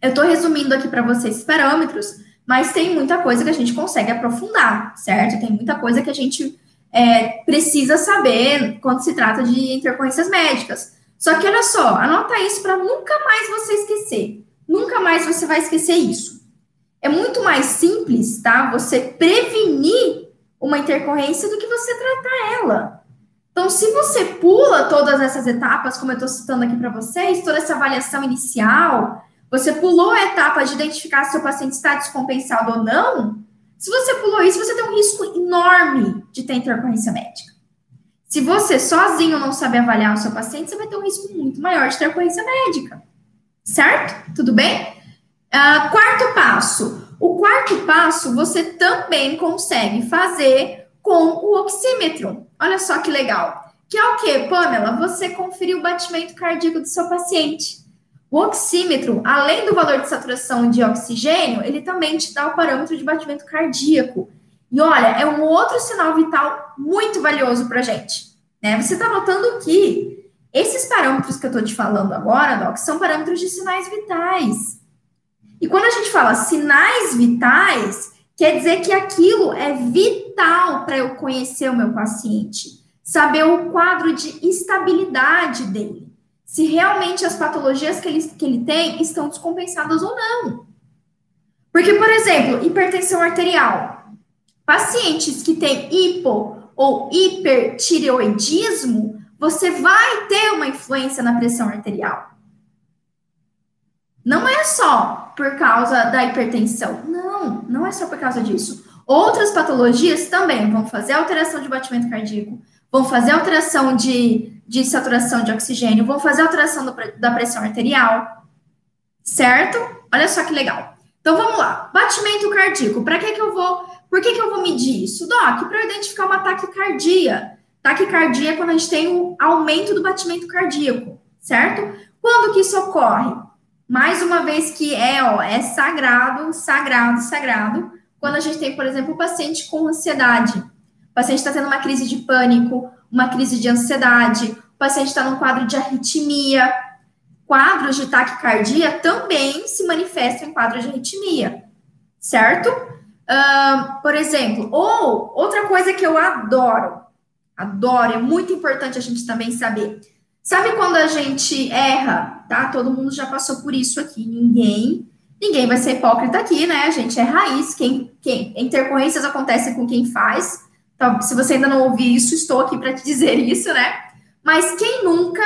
Eu estou resumindo aqui para vocês os parâmetros, mas tem muita coisa que a gente consegue aprofundar, certo? Tem muita coisa que a gente é, precisa saber quando se trata de intercorrências médicas. Só que olha só, anota isso para nunca mais você esquecer. Nunca mais você vai esquecer isso. É muito mais simples, tá? Você prevenir uma intercorrência do que você tratar ela. Então, se você pula todas essas etapas, como eu estou citando aqui para vocês, toda essa avaliação inicial, você pulou a etapa de identificar se o paciente está descompensado ou não, se você pulou isso, você tem um risco enorme de ter intercorrência médica. Se você sozinho não sabe avaliar o seu paciente, você vai ter um risco muito maior de ter intercorrência médica. Certo? Tudo bem? Uh, quarto passo. O quarto passo você também consegue fazer com o oxímetro. Olha só que legal. Que é o que, Pamela? Você conferir o batimento cardíaco do seu paciente. O oxímetro, além do valor de saturação de oxigênio, ele também te dá o parâmetro de batimento cardíaco. E olha, é um outro sinal vital muito valioso para gente. Né? Você está notando que esses parâmetros que eu estou te falando agora, Doc, são parâmetros de sinais vitais. E quando a gente fala sinais vitais, quer dizer que aquilo é vital para eu conhecer o meu paciente, saber o quadro de estabilidade dele se realmente as patologias que ele, que ele tem estão descompensadas ou não. Porque, por exemplo, hipertensão arterial. Pacientes que têm hipo ou hipertireoidismo, você vai ter uma influência na pressão arterial. Não é só por causa da hipertensão. Não, não é só por causa disso. Outras patologias também vão fazer alteração de batimento cardíaco, vão fazer alteração de de saturação de oxigênio, vão fazer alteração do, da pressão arterial, certo? Olha só que legal. Então vamos lá. Batimento cardíaco. Para que que eu vou? Por que que eu vou medir isso, Doc? Para identificar uma taquicardia. Taquicardia é quando a gente tem o aumento do batimento cardíaco, certo? Quando que isso ocorre? Mais uma vez que é, ó, é sagrado, sagrado, sagrado. Quando a gente tem, por exemplo, um paciente com ansiedade. O paciente está tendo uma crise de pânico, uma crise de ansiedade, o paciente está num quadro de arritmia. Quadros de taquicardia também se manifestam em quadro de arritmia, certo? Uh, por exemplo, ou outra coisa que eu adoro, adoro, é muito importante a gente também saber. Sabe quando a gente erra, tá? Todo mundo já passou por isso aqui. Ninguém, ninguém vai ser hipócrita aqui, né? A gente é raiz. Quem, quem intercorrências acontecem com quem faz. Então, se você ainda não ouviu isso, estou aqui para te dizer isso, né? Mas quem nunca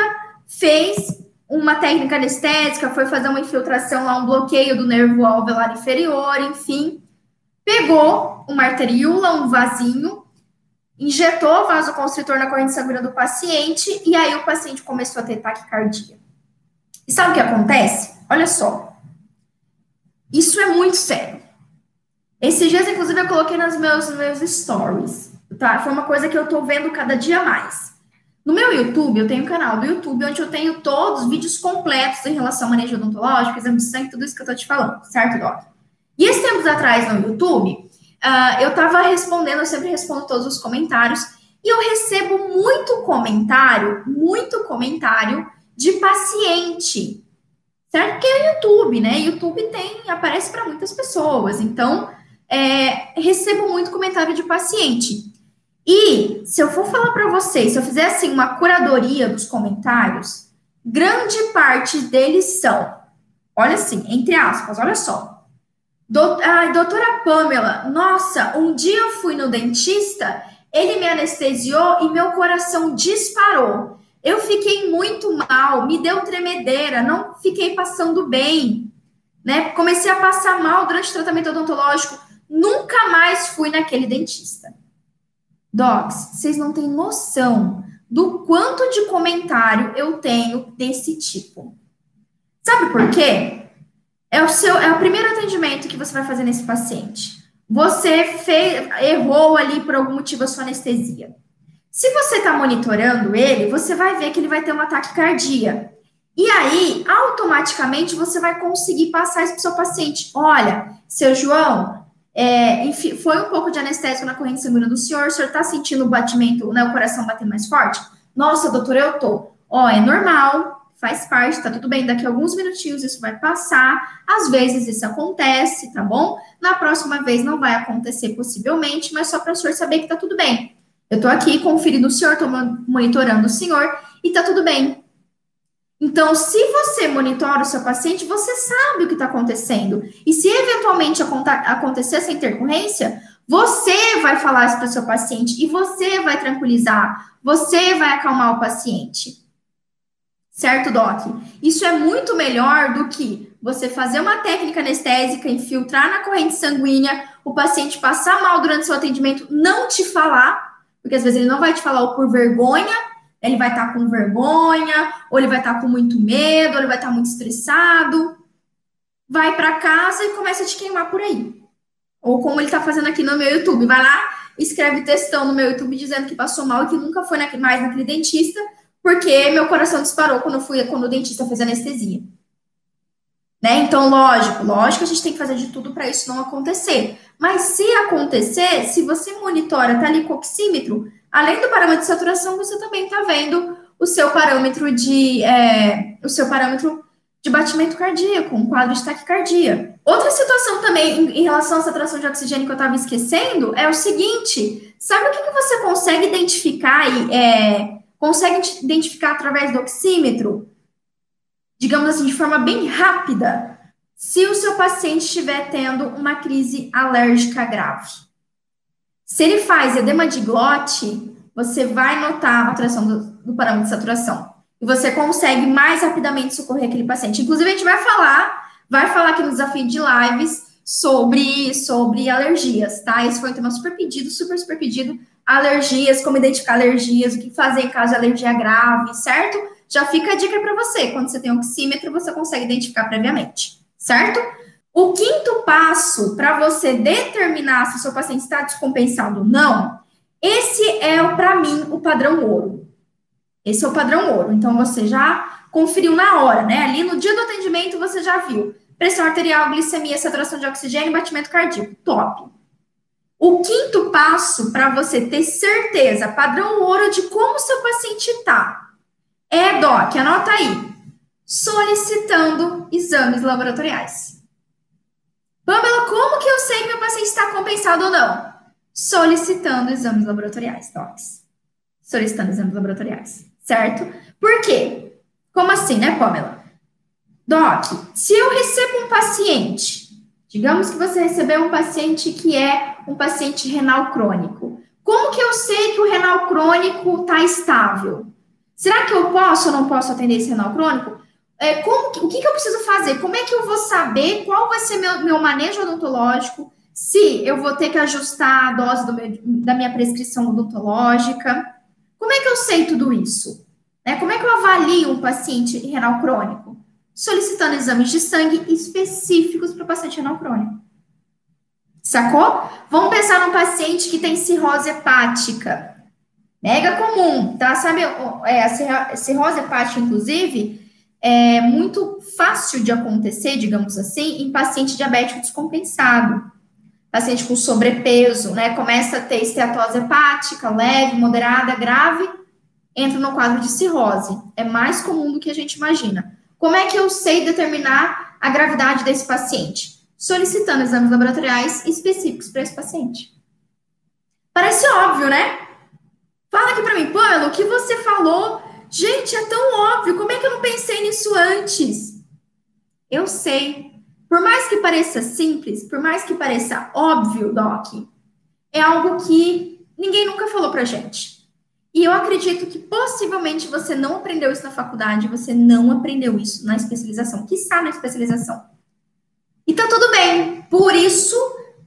fez uma técnica anestésica, foi fazer uma infiltração lá, um bloqueio do nervo alveolar inferior, enfim, pegou uma arteríola, um vasinho, injetou vasoconstritor na corrente sanguínea do paciente e aí o paciente começou a ter taquicardia. E sabe o que acontece? Olha só. Isso é muito sério. Esses dias, inclusive, eu coloquei nos meus, meus stories tá? Foi uma coisa que eu tô vendo cada dia mais. No meu YouTube, eu tenho um canal do YouTube onde eu tenho todos os vídeos completos em relação ao manejo odontológico, exame de sangue, tudo isso que eu tô te falando, certo, Doc? E esses tempos atrás no YouTube, uh, eu tava respondendo, eu sempre respondo todos os comentários, e eu recebo muito comentário, muito comentário de paciente, certo? Que é o YouTube, né? YouTube tem, aparece para muitas pessoas, então é, recebo muito comentário de paciente. E se eu for falar para vocês, se eu fizer assim uma curadoria dos comentários, grande parte deles são, olha assim, entre aspas, olha só. Ai, doutora Pamela, nossa, um dia eu fui no dentista, ele me anestesiou e meu coração disparou. Eu fiquei muito mal, me deu tremedeira, não fiquei passando bem, né? Comecei a passar mal durante o tratamento odontológico, nunca mais fui naquele dentista. Docs, vocês não têm noção do quanto de comentário eu tenho desse tipo. Sabe por quê? É o seu, é o primeiro atendimento que você vai fazer nesse paciente. Você fez, errou ali por algum motivo a sua anestesia. Se você está monitorando ele, você vai ver que ele vai ter um ataque cardíaco. E aí, automaticamente, você vai conseguir passar isso para o seu paciente. Olha, seu João, é, enfim, foi um pouco de anestésico na corrente sanguínea do senhor, o senhor está sentindo o batimento, né, o coração bater mais forte? Nossa, doutor, eu tô. ó, é normal, faz parte, tá tudo bem, daqui a alguns minutinhos isso vai passar, às vezes isso acontece, tá bom? Na próxima vez não vai acontecer possivelmente, mas só para o senhor saber que tá tudo bem. Eu tô aqui conferindo o senhor, tô monitorando o senhor e tá tudo bem. Então, se você monitora o seu paciente, você sabe o que está acontecendo. E se eventualmente acontecer essa intercorrência, você vai falar isso para o seu paciente e você vai tranquilizar, você vai acalmar o paciente. Certo, Doc? Isso é muito melhor do que você fazer uma técnica anestésica, infiltrar na corrente sanguínea, o paciente passar mal durante seu atendimento, não te falar, porque às vezes ele não vai te falar ou por vergonha, ele vai estar tá com vergonha, ou ele vai estar tá com muito medo, ou ele vai estar tá muito estressado. Vai para casa e começa a te queimar por aí. Ou como ele está fazendo aqui no meu YouTube, vai lá, escreve textão no meu YouTube dizendo que passou mal e que nunca foi mais naquele dentista, porque meu coração disparou quando fui quando o dentista fez anestesia. Né? Então, lógico, lógico, a gente tem que fazer de tudo para isso não acontecer. Mas se acontecer, se você monitora, tá ali com o oxímetro, além do parâmetro de saturação, você também está vendo o seu parâmetro de é, o seu parâmetro de batimento cardíaco, um quadro de taquicardia. Outra situação também em, em relação à saturação de oxigênio que eu estava esquecendo é o seguinte: sabe o que, que você consegue identificar e é, consegue identificar através do oxímetro? Digamos assim, de forma bem rápida, se o seu paciente estiver tendo uma crise alérgica grave. Se ele faz edema de glote, você vai notar a alteração do, do parâmetro de saturação. E você consegue mais rapidamente socorrer aquele paciente. Inclusive, a gente vai falar, vai falar aqui no desafio de lives sobre, sobre alergias, tá? Esse foi um tema super pedido, super, super pedido. Alergias, como identificar alergias, o que fazer em caso de alergia grave, certo? Já fica a dica para você. Quando você tem oxímetro, você consegue identificar previamente, certo? O quinto passo para você determinar se o seu paciente está descompensado ou não, esse é, para mim, o padrão ouro. Esse é o padrão ouro. Então, você já conferiu na hora, né? Ali no dia do atendimento, você já viu pressão arterial, glicemia, saturação de oxigênio, batimento cardíaco. Top. O quinto passo para você ter certeza, padrão ouro de como seu paciente está, é, Doc, anota aí, solicitando exames laboratoriais. Pamela, como que eu sei que meu paciente está compensado ou não? Solicitando exames laboratoriais, docs. Solicitando exames laboratoriais, certo? Por quê? Como assim, né, Pamela? Doc, se eu recebo um paciente, digamos que você recebeu um paciente que é um paciente renal crônico, como que eu sei que o renal crônico está estável? Será que eu posso ou não posso atender esse renal crônico? é, como, o que, que, eu preciso fazer? Como é que eu vou saber qual vai ser meu, meu manejo odontológico? Se eu vou ter que ajustar a dose meu, da minha prescrição odontológica? Como é que eu sei tudo isso? Né? Como é que eu avalio um paciente renal crônico? Solicitando exames de sangue específicos para o paciente renal crônico. Sacou? Vamos pensar num paciente que tem cirrose hepática. Mega comum, tá? Sabe, é, a cirrose hepática, inclusive, é muito fácil de acontecer, digamos assim, em paciente diabético descompensado. Paciente com sobrepeso, né? Começa a ter esteatose hepática, leve, moderada, grave, entra no quadro de cirrose. É mais comum do que a gente imagina. Como é que eu sei determinar a gravidade desse paciente? Solicitando exames laboratoriais específicos para esse paciente. Parece óbvio, né? Fala aqui para mim, Pamela, o que você falou Gente, é tão óbvio, como é que eu não pensei nisso antes? Eu sei. Por mais que pareça simples, por mais que pareça óbvio, Doc, é algo que ninguém nunca falou pra gente. E eu acredito que possivelmente você não aprendeu isso na faculdade, você não aprendeu isso na especialização, que está na especialização. E tá tudo bem. Por isso,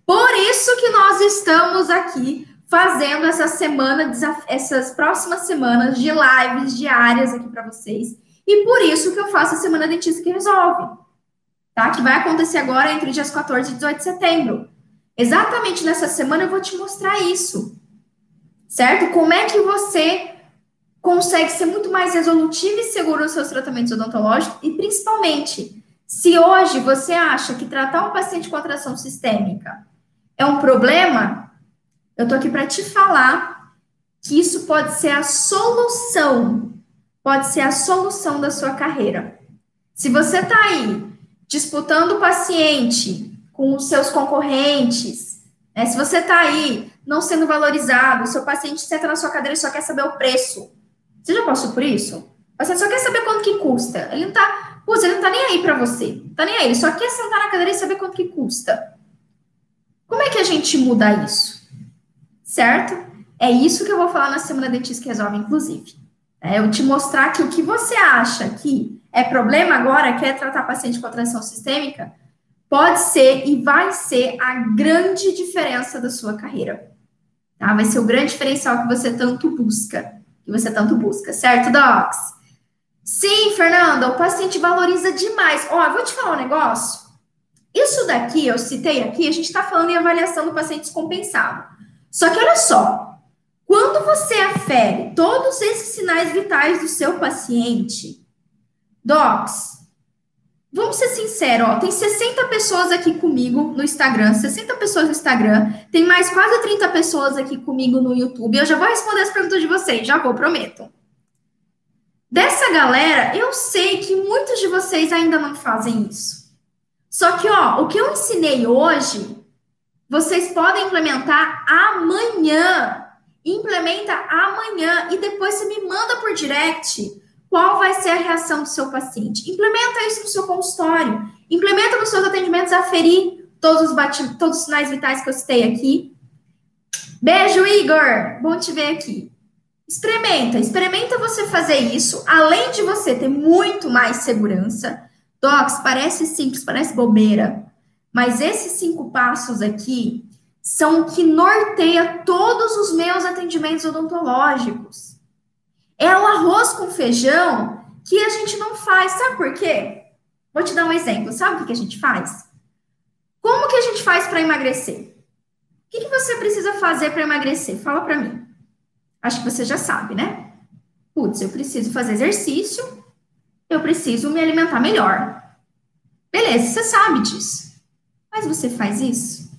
por isso que nós estamos aqui fazendo essa semana, essas próximas semanas de lives diárias aqui para vocês. E por isso que eu faço a Semana Dentista que Resolve, tá? Que vai acontecer agora entre dias 14 e 18 de setembro. Exatamente nessa semana eu vou te mostrar isso, certo? Como é que você consegue ser muito mais resolutivo e seguro nos seus tratamentos odontológicos e principalmente, se hoje você acha que tratar um paciente com atração sistêmica é um problema, eu tô aqui para te falar que isso pode ser a solução pode ser a solução da sua carreira. Se você está aí disputando o paciente com os seus concorrentes, né, se você está aí não sendo valorizado, seu paciente senta na sua cadeira e só quer saber o preço. Você já passou por isso? O paciente só quer saber quanto que custa. Ele não tá, putz, ele não tá nem aí para você. Tá nem aí, ele só quer sentar na cadeira e saber quanto que custa. Como é que a gente muda isso? Certo? É isso que eu vou falar na semana Dentista que Resolve, inclusive. É eu te mostrar que o que você acha que é problema agora, que é tratar paciente com atração sistêmica, pode ser e vai ser a grande diferença da sua carreira. Tá? Vai ser o grande diferencial que você tanto busca, que você tanto busca, certo, Docs? Sim, Fernanda, o paciente valoriza demais. Ó, vou te falar um negócio. Isso daqui, eu citei aqui, a gente está falando em avaliação do paciente descompensado. Só que olha só, quando você afere todos esses sinais vitais do seu paciente, Docs, vamos ser sinceros, ó, tem 60 pessoas aqui comigo no Instagram, 60 pessoas no Instagram, tem mais quase 30 pessoas aqui comigo no YouTube. Eu já vou responder as perguntas de vocês, já vou, prometo. Dessa galera, eu sei que muitos de vocês ainda não fazem isso. Só que, ó, o que eu ensinei hoje, vocês podem implementar amanhã. Implementa amanhã e depois você me manda por direct qual vai ser a reação do seu paciente. Implementa isso no seu consultório. Implementa nos seus atendimentos aferir todos os, todos os sinais vitais que eu citei aqui. Beijo, Igor! Bom te ver aqui. Experimenta, experimenta você fazer isso, além de você ter muito mais segurança. Docs, parece simples, parece bobeira, mas esses cinco passos aqui são o que norteia todos os meus atendimentos odontológicos. É o arroz com feijão que a gente não faz, sabe por quê? Vou te dar um exemplo. Sabe o que a gente faz? Como que a gente faz para emagrecer? O que, que você precisa fazer para emagrecer? Fala para mim. Acho que você já sabe, né? Putz, eu preciso fazer exercício, eu preciso me alimentar melhor. Beleza, você sabe disso. Mas você faz isso?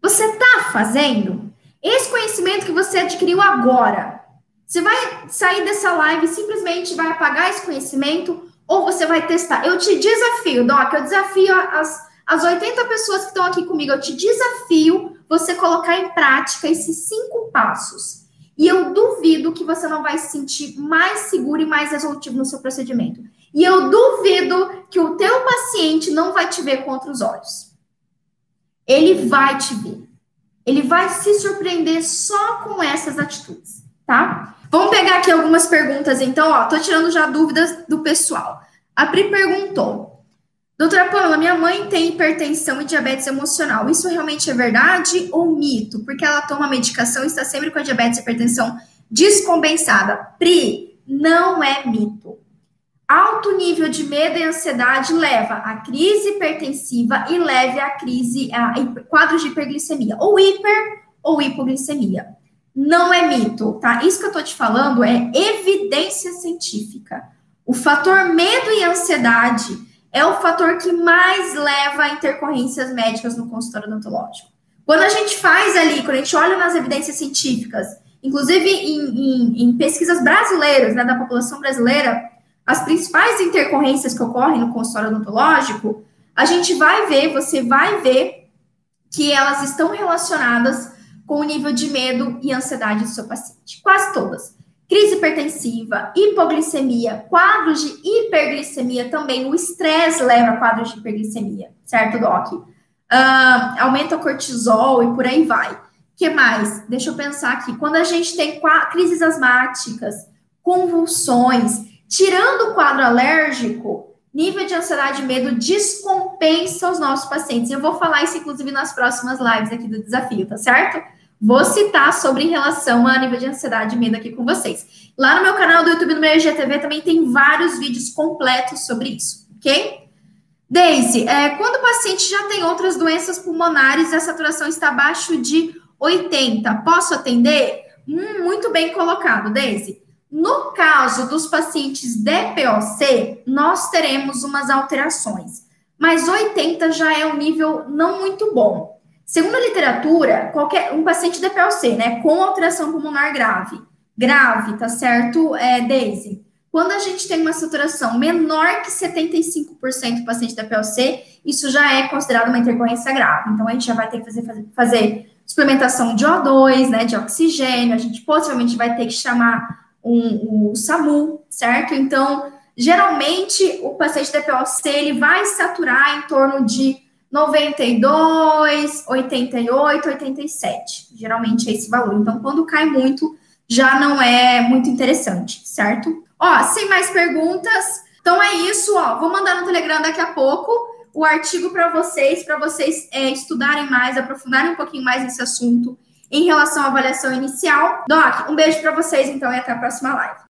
Você está fazendo? Esse conhecimento que você adquiriu agora, você vai sair dessa live e simplesmente vai apagar esse conhecimento ou você vai testar? Eu te desafio, Doc, eu desafio as, as 80 pessoas que estão aqui comigo, eu te desafio você colocar em prática esses cinco passos. E eu duvido que você não vai se sentir mais seguro e mais resolutivo no seu procedimento. E eu duvido que o teu paciente não vai te ver com outros olhos. Ele vai te ver. Ele vai se surpreender só com essas atitudes, tá? Vamos pegar aqui algumas perguntas, então, ó, tô tirando já dúvidas do pessoal. A Pri perguntou: Doutora Paula, minha mãe tem hipertensão e diabetes emocional. Isso realmente é verdade ou mito? Porque ela toma medicação e está sempre com a diabetes e hipertensão descompensada. Pri, não é mito. Alto nível de medo e ansiedade leva a crise hipertensiva e leva a crise, a quadros de hiperglicemia, ou hiper ou hipoglicemia. Não é mito, tá? Isso que eu tô te falando é evidência científica. O fator medo e ansiedade é o fator que mais leva a intercorrências médicas no consultório odontológico. Quando a gente faz ali, quando a gente olha nas evidências científicas, inclusive em, em, em pesquisas brasileiras, né, da população brasileira, as principais intercorrências que ocorrem no consultório odontológico, a gente vai ver, você vai ver que elas estão relacionadas com o nível de medo e ansiedade do seu paciente. Quase todas crise hipertensiva, hipoglicemia, quadros de hiperglicemia também. O estresse leva a quadros de hiperglicemia, certo, Doc? Uh, aumenta o cortisol e por aí vai. O que mais? Deixa eu pensar aqui. Quando a gente tem crises asmáticas, convulsões, tirando o quadro alérgico, nível de ansiedade e medo descompensa os nossos pacientes. Eu vou falar isso, inclusive, nas próximas lives aqui do desafio, tá certo? Vou citar sobre em relação a nível de ansiedade e medo aqui com vocês. Lá no meu canal do YouTube, no meu IGTV, também tem vários vídeos completos sobre isso, ok? Daisy, é, quando o paciente já tem outras doenças pulmonares e a saturação está abaixo de 80, posso atender? Hum, muito bem colocado, Daisy. No caso dos pacientes DPOC, nós teremos umas alterações, mas 80 já é um nível não muito bom. Segundo a literatura, qualquer um paciente DPLC, né, com alteração pulmonar grave, grave, tá certo, é, Daisy? Quando a gente tem uma saturação menor que 75% do paciente da PLC, isso já é considerado uma intercorrência grave. Então, a gente já vai ter que fazer, fazer, suplementação de O2, né, de oxigênio, a gente possivelmente vai ter que chamar um, um SAMU, certo? Então, geralmente, o paciente da PLC, ele vai saturar em torno de 92, 88, 87. Geralmente é esse valor. Então, quando cai muito, já não é muito interessante, certo? Ó, sem mais perguntas. Então é isso, ó. Vou mandar no Telegram daqui a pouco o artigo para vocês, para vocês é, estudarem mais, aprofundarem um pouquinho mais nesse assunto em relação à avaliação inicial. Doc, um beijo para vocês então e até a próxima live.